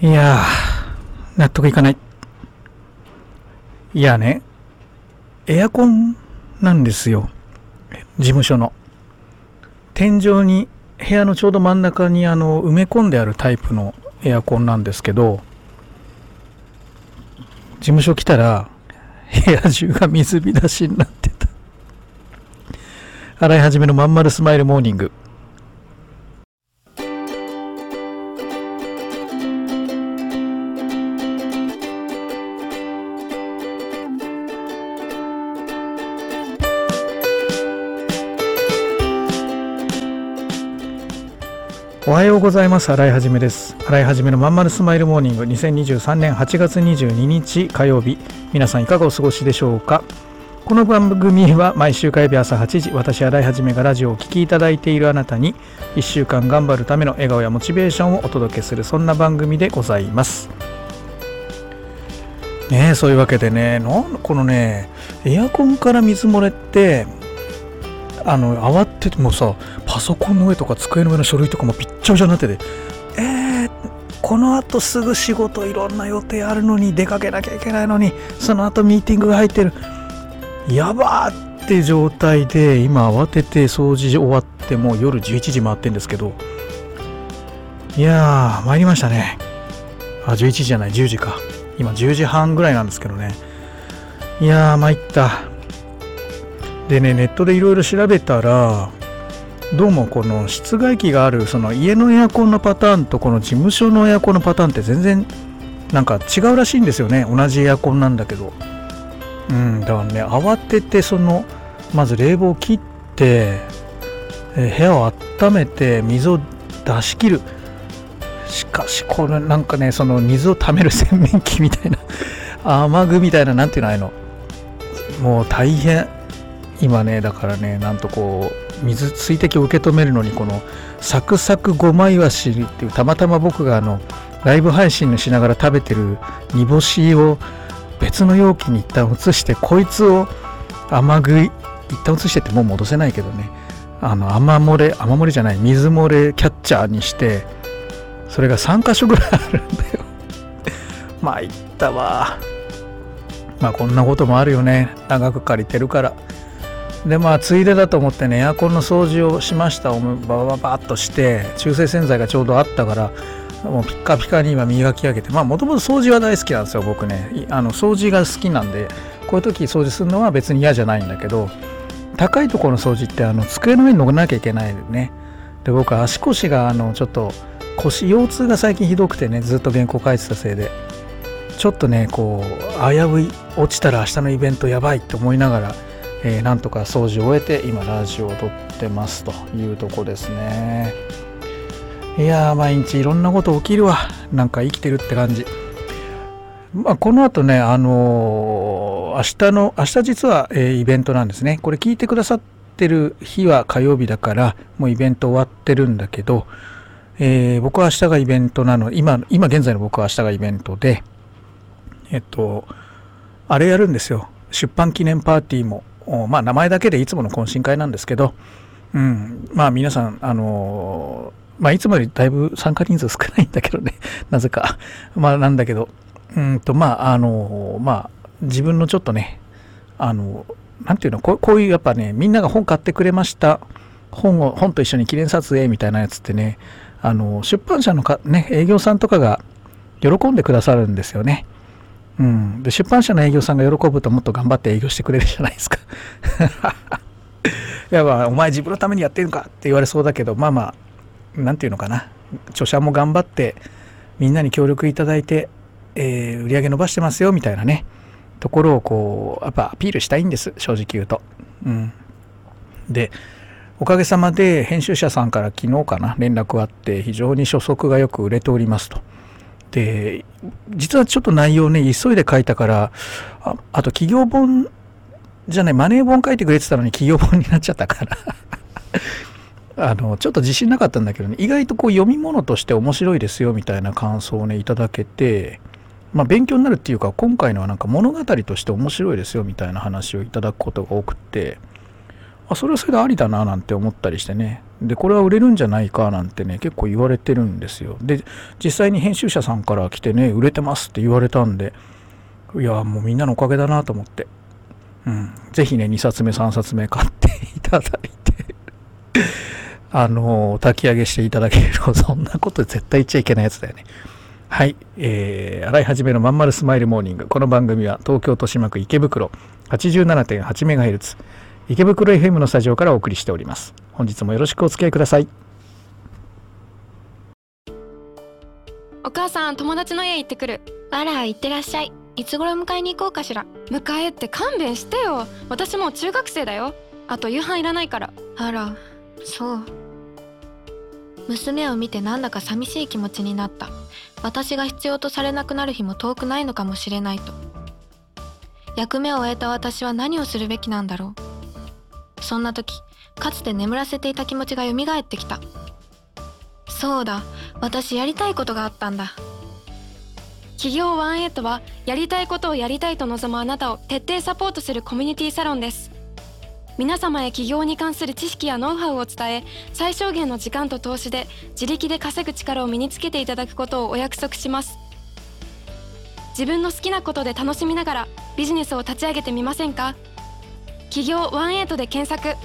いやー、納得いかない。いやね、エアコンなんですよ。事務所の。天井に、部屋のちょうど真ん中にあの埋め込んであるタイプのエアコンなんですけど、事務所来たら、部屋中が水浸しになってた。洗い始めのまんまるスマイルモーニング。おはようございます。洗いはじめです。洗いはじめのまんまるスマイルモーニング。2023年8月22日火曜日。皆さんいかがお過ごしでしょうか？この番組は毎週火曜日朝8時私洗いはじめがラジオをお聴きいただいているあなたに1週間頑張るための笑顔やモチベーションをお届けするそんな番組でございます。ねえそういうわけでねこのねエアコンから水漏れってあの慌ててもさパソコンの上とか机の上の書類とかもぴっちゃびちゃになっててえー、このあとすぐ仕事いろんな予定あるのに出かけなきゃいけないのにその後ミーティングが入ってる。やばーって状態で今慌てて掃除終わってもう夜11時回ってんですけどいやー参りましたね。あ11時じゃない10時か。今10時半ぐらいなんですけどね。いやー参った。でねネットでいろいろ調べたらどうもこの室外機があるその家のエアコンのパターンとこの事務所のエアコンのパターンって全然なんか違うらしいんですよね。同じエアコンなんだけど。うんだからね慌ててそのまず冷房を切ってえ部屋を温めて水を出し切る。しかしこれなんかねその水を溜める洗面器みたいな雨具みたいな何ていうのあいの。もう大変。今ねだからねなんとこう水水滴を受け止めるのにこのサクサクごまいわしっていうたまたま僕があのライブ配信しながら食べてる煮干しを別の容器に一旦移してこいつを甘食い一旦移してってもう戻せないけどね。あの雨漏れ雨漏れじゃない水漏れキャッチャーにしてそれが3箇所ぐらいあるんだよ。参ったわ。まあこんなこともあるよね。長く借りてるから。でまあついでだと思ってねエアコンの掃除をしました。ババババッとして中性洗剤がちょうどあったからもうピッカピカに今磨き上げてまあもともと掃除は大好きなんですよ僕ね。あの掃除が好きなんでこういう時掃除するのは別に嫌じゃないんだけど高いところの掃除ってあの机の上に乗らなきゃいけないでね。で僕は足腰があのちょっと腰腰痛が最近ひどくてねずっと原稿書いてたせいでちょっとねこう危うい落ちたら明日のイベントやばいって思いながらえー、なんとか掃除を終えて今ラジオを撮ってますというとこですねいやー毎日いろんなこと起きるわなんか生きてるって感じまあ、この後ね、あのー、明日の、明日実は、えー、イベントなんですね。これ聞いてくださってる日は火曜日だから、もうイベント終わってるんだけど、えー、僕は明日がイベントなの、今、今現在の僕は明日がイベントで、えっと、あれやるんですよ。出版記念パーティーもまあ、名前だけでいつもの懇親会なんですけど、うん、まあ皆さん、あのまあ、いつもよりだいぶ参加人数少ないんだけどね、なぜか。まあ、なんだけど、うんと、まあ、あのまあ、自分のちょっとね、あのなんていうのこ、こういうやっぱね、みんなが本買ってくれました、本を、本と一緒に記念撮影みたいなやつってね、あの、出版社のか、ね、営業さんとかが喜んでくださるんですよね。うん、で出版社の営業さんが喜ぶともっと頑張って営業してくれるじゃないですか。いやまあお前自分のためにやってるのかって言われそうだけどまあまあ何て言うのかな。著者も頑張ってみんなに協力いただいて、えー、売り上げ伸ばしてますよみたいなね。ところをこうやっぱアピールしたいんです正直言うと。うん、でおかげさまで編集者さんから昨日かな連絡あって非常に初速がよく売れておりますと。で実はちょっと内容ね急いで書いたからああと企業本じゃないマネー本書いてくれてたのに企業本になっちゃったから。あのちょっと自信なかったんだけどね意外とこう読み物として面白いですよみたいな感想をねいただけてまあ勉強になるっていうか今回のはなんか物語として面白いですよみたいな話をいただくことが多くて。あそれはそれでありだななんて思ったりしてね。でこれは売れるんじゃないかなんてね結構言われてるんですよ。で実際に編集者さんから来てね売れてますって言われたんでいやもうみんなのおかげだなと思って。うん。是非ね2冊目3冊目買っていただいて。あの炊き上げしていただけるのそんなこと絶対言っちゃいけないやつだよね。はい、えー、洗い始めのまんまるスマイルモーニング。この番組は東京豊島区池袋 87.8MHz 池袋 FM のスタジオからお送りしております。本日もよろしくお付き合いください。お母さん友達の家行ってくる。あら行ってらっしゃい。いつ頃迎えに行こうかしら。迎えって勘弁してよ。私もう中学生だよ。あと夕飯いらないから。あらそう。娘を見てなんだか寂しい気持ちになった。私が必要とされなくなる日も遠くないのかもしれないと。役目を終えた私は何をするべきなんだろうそんな時かつて眠らせていた気持ちが蘇ってきた。そうだ私やりたいことがあったんだ。企業ワンエイトはやりたいことをやりたいと望むあなたを徹底サポートするコミュニティサロンです。皆様へ起業に関する知識やノウハウを伝え最小限の時間と投資で自力で稼ぐ力を身につけていただくことをお約束します。自分の好きなことで楽しみながらビジネスを立ち上げてみませんか？企業ワンエイトで検索。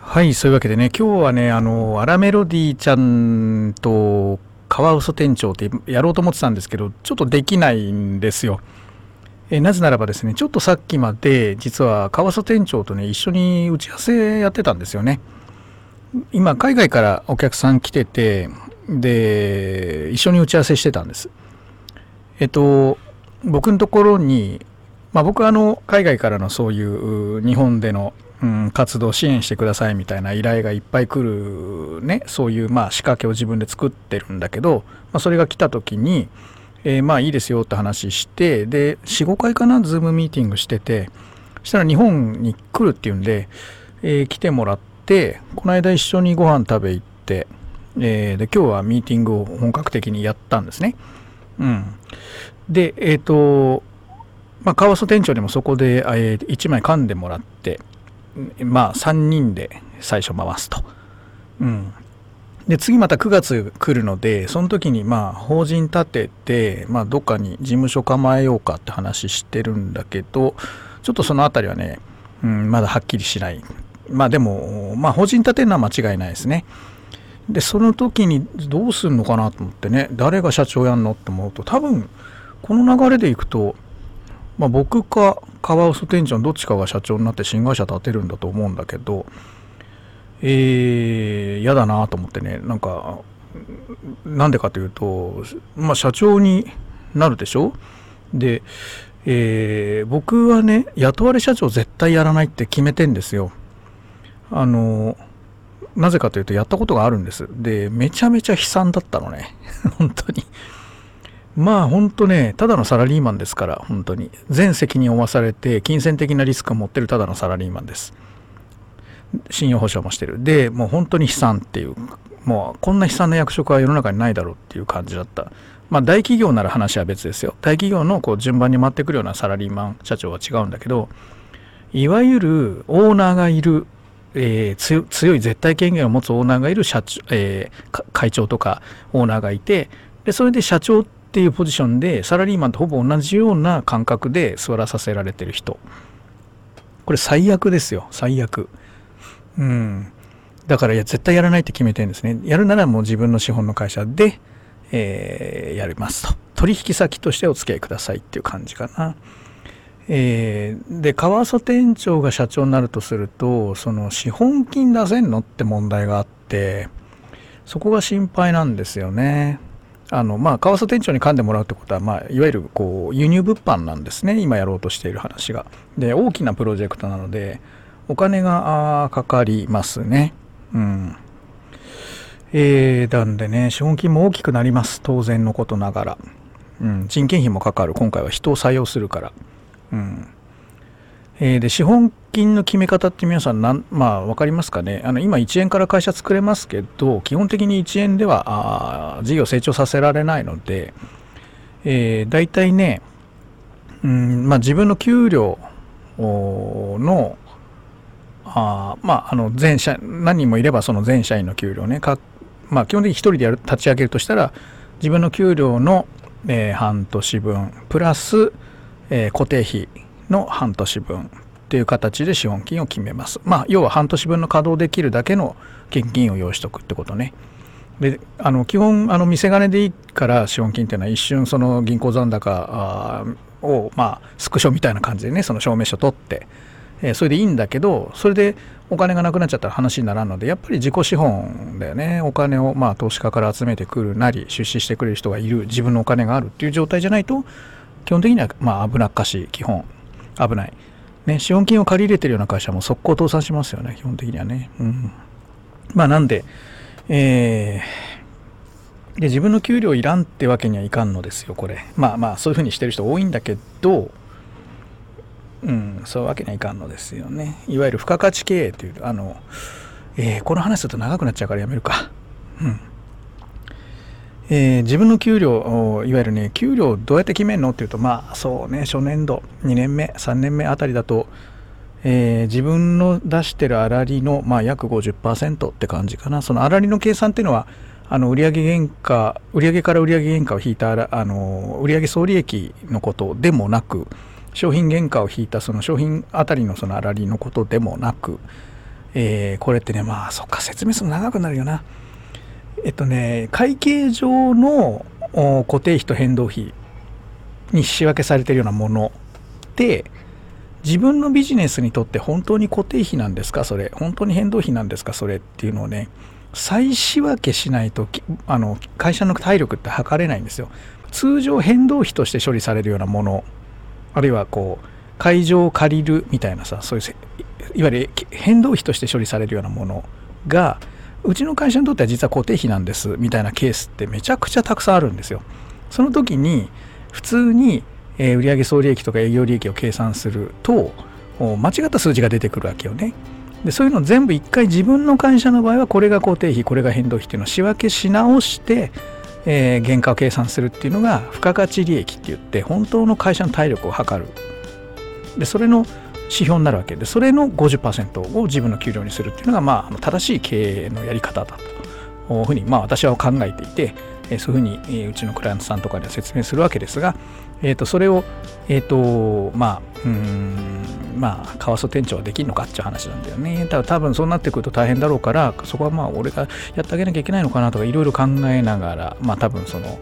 はいそういうわけでね今日はねあのアラメロディーちゃんとカワウソ店長ってやろうと思ってたんですけどちょっとできないんですよ。えなぜならばですねちょっとさっきまで実はカワウソ店長とね一緒に打ち合わせやってたんですよね。今海外からお客さん来ててで一緒に打ち合わせしてたんです。えっと僕のところに、まあ、僕はあの海外からのそういう日本での、うん、活動を支援してくださいみたいな依頼がいっぱい来るねそういうまあ仕掛けを自分で作ってるんだけど、まあ、それが来た時に、えー、まあいいですよって話してで45回かなズームミーティングしててそしたら日本に来るっていうんで、えー、来てもらってこの間一緒にご飯食べ行って、えー、で今日はミーティングを本格的にやったんですね。うん、で、えっ、ー、と、まあ、川曽店長にもそこで、えー、1枚噛んでもらって、まあ、3人で最初回すと。うん。で、次また9月来るので、その時に、まあ、法人立てて、まあ、どっかに事務所構えようかって話してるんだけど、ちょっとそのあたりはね、うん、まだはっきりしない。まあ、でも、まあ、法人立てるのは間違いないですね。で、その時にどうするのかなと思ってね、誰が社長やんのって思うと、多分、この流れでいくと、まあ、僕かカワウソ店長のどっちかが社長になって新会社建てるんだと思うんだけどえー、嫌だなと思ってね。なんかなんでかというと、まあ、社長になるでしょ？で、えー、僕はね雇われ社長絶対やらないって決めてんですよ。あのなぜかというとやったことがあるんです。でめちゃめちゃ悲惨だったのね。本当に。まあ本当ね、ただのサラリーマンですから、本当に。全責任を負わされて、金銭的なリスクを持ってるただのサラリーマンです。信用保証もしてる。で、もう本当に悲惨っていう、もうこんな悲惨な役職は世の中にないだろうっていう感じだった。まあ大企業なら話は別ですよ。大企業のこう順番に回ってくるようなサラリーマン社長は違うんだけど、いわゆるオーナーがいる、えー、強い絶対権限を持つオーナーがいる社長、えー、会長とかオーナーがいて、で、それで社長っていうポジションでサラリーマンとほぼ同じような感覚で座らさせられてる人。これ最悪ですよ。最悪。うん。だからいや絶対やらないって決めてるんですね。やるならもう自分の資本の会社で、えー、やりますと。取引先としてお付き合いくださいっていう感じかな。えー、で川曽店長が社長になるとするとその資本金出せんのって問題があってそこが心配なんですよね。あのまあ、川添店長に噛んでもらうってことは、まあ、いわゆるこう輸入物販なんですね、今やろうとしている話が。で、大きなプロジェクトなので、お金がかかりますね。うん。えー、なんでね、資本金も大きくなります、当然のことながら。うん、人件費もかかる、今回は人を採用するから。うん。えー、で資本金の決め方って皆さんなんまあ分かりますかね？あの今1円から会社作れますけど基本的に1円ではあ事業成長させられないので、えー、大体ねうんまあ、自分の給料のあまああの全社何人もいればその全社員の給料ねか、まあ、基本的に1人でやる立ち上げるとしたら自分の給料の、えー、半年分プラス、えー、固定費の半年分っていう形で資本金を決めます。まあ要は半年分の稼働できるだけの現金を用意しとくってことね。であの基本あの見せ金でいいから資本金っていうのは一瞬その銀行残高をまあスクショみたいな感じでねその証明書取って、えー、それでいいんだけどそれでお金がなくなっちゃったら話にならんのでやっぱり自己資本だよねお金をまあ投資家から集めてくるなり出資してくれる人がいる自分のお金があるっていう状態じゃないと基本的にはまあ危なっかしい基本危ない、ね、資本金を借り入れてるような会社も速攻倒産しますよね基本的にはね、うん、まあなんでえー、で自分の給料いらんってわけにはいかんのですよこれ。まあまあそういうふうにしてる人多いんだけどうんそういうわけにはいかんのですよね。いわゆる付加価値経営というあの、えー、この話すると長くなっちゃうからやめるか。うん。えー、自分の給料いわゆるね給料どうやって決めるのっていうとまあそうね初年度2年目3年目あたりだとえー、自分の出してる粗利の、まあ、約50%って感じかな。その粗利の計算っていうのはあの売上原価売上から売上原価を引いたあの売上総利益のことでもなく商品原価を引いたその商品あたりのその粗利のことでもなく、えー、これってねまあそっか説明するの長くなるよな。えっとね会計上の固定費と変動費に仕分けされてるようなもので自分のビジネスにとって本当に固定費なんですか？それ。本当に変動費なんですか？それっていうのをね再仕分けしないとあの会社の体力って測れないんですよ。通常変動費として処理されるようなものあるいはこう会場を借りるみたいなさそういういわゆる変動費として処理されるようなものがうちの会社にとっては実は固定費なんですみたいなケースってめちゃくちゃたくさんあるんですよその時に普通にえ、売上総利益とか営業利益を計算すると間違った数字が出てくるわけよね。でそういうの全部一回自分の会社の場合はこれが固定費これが変動費っていうのを仕分けし直して、えー、原価を計算するっていうのが付加価値利益って言って本当の会社の体力を測るでそれの標になるわけでそれの50%を自分の給料にするっていうのが、まあ、正しい経営のやり方だと。いうふうに、まあ、私は考えていてそういうふうにうちのクライアントさんとかでは説明するわけですが、えー、とそれを、え、ー、とまあうんまあ川曽店長はできるのかっていう話なんだよね。ただ多分そうなってくると大変だろうからそこはまあ俺がやってあげなきゃいけないのかなとかいろいろ考えながらまあ多分その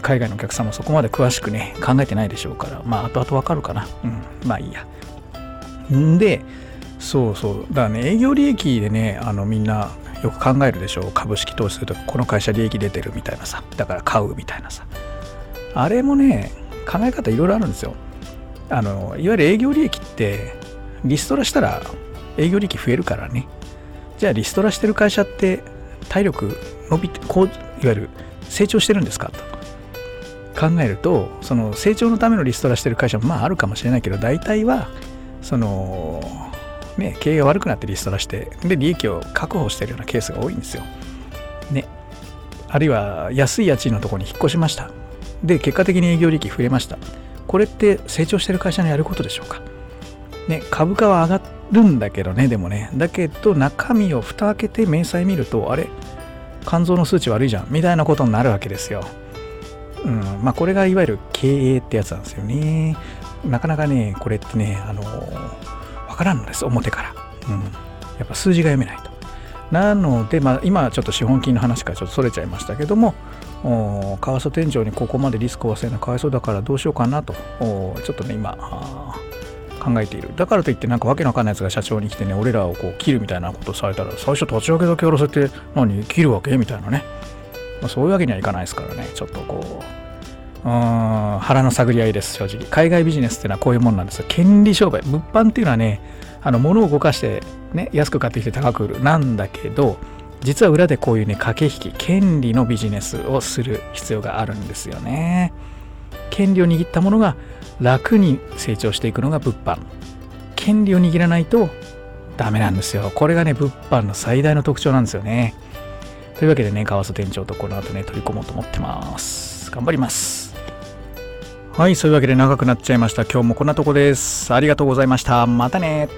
海外のお客さんもそこまで詳しくね考えてないでしょうからまあ後々わかるかな。うん。まあいいや。んでそうそう。だからね営業利益でねあのみんなよく考えるでしょう。株式投資するとこの会社利益出てるみたいなさ。だから買うみたいなさ。あれもね、考え方いろいろあるんですよ。あの、いわゆる営業利益って、リストラしたら営業利益増えるからね。じゃあリストラしてる会社って体力伸びて、こう、いわゆる成長してるんですかと。考えると、その成長のためのリストラしてる会社もまああるかもしれないけど、大体は、その、ね、経営が悪くなってリストラして、で、利益を確保してるようなケースが多いんですよ。ね。あるいは安い家賃のところに引っ越しました。で結果的に営業利益増えましたこれって成長してる会社のやることでしょうかね株価は上がるんだけどねでもねだけど中身を蓋開けて明細見るとあれ肝臓の数値悪いじゃんみたいなことになるわけですようん。まあこれがいわゆる経営ってやつなんですよね。なかなかねこれってねあのわからんのです表から。うん。やっぱ数字が読めないと。なので、まあ、今ちょっと資本金の話からちょっとそれちゃいましたけども為替天井にここまでリスクを忘れるのかわいそうだからどうしようかなと。ちょっとね今考えている。だからといってなんかわけのわかんないやつが社長に来てね俺らをこう切るみたいなことされたら最初立ち上げだけやらせて何切るわけみたいなね、まあ、そういうわけにはいかないですからね。ちょっとこううん腹の探り合いです正直。海外ビジネスっていうのはこういうもんなんですよ。権利商売。物販っていうのはねあの物を動かしてね安く買ってきて高く売る。なんだけど実は裏でこういうね駆け引き権利のビジネスをする必要があるんですよね。権利を握ったものが楽に成長していくのが物販。権利を握らないとダメなんですよ。これがね物販の最大の特徴なんですよね。というわけでね川瀬店長とこの後ね取り込もうと思ってます。頑張ります。はいそういうわけで長くなっちゃいました。今日もこんなとこです。ありがとうございました。またね。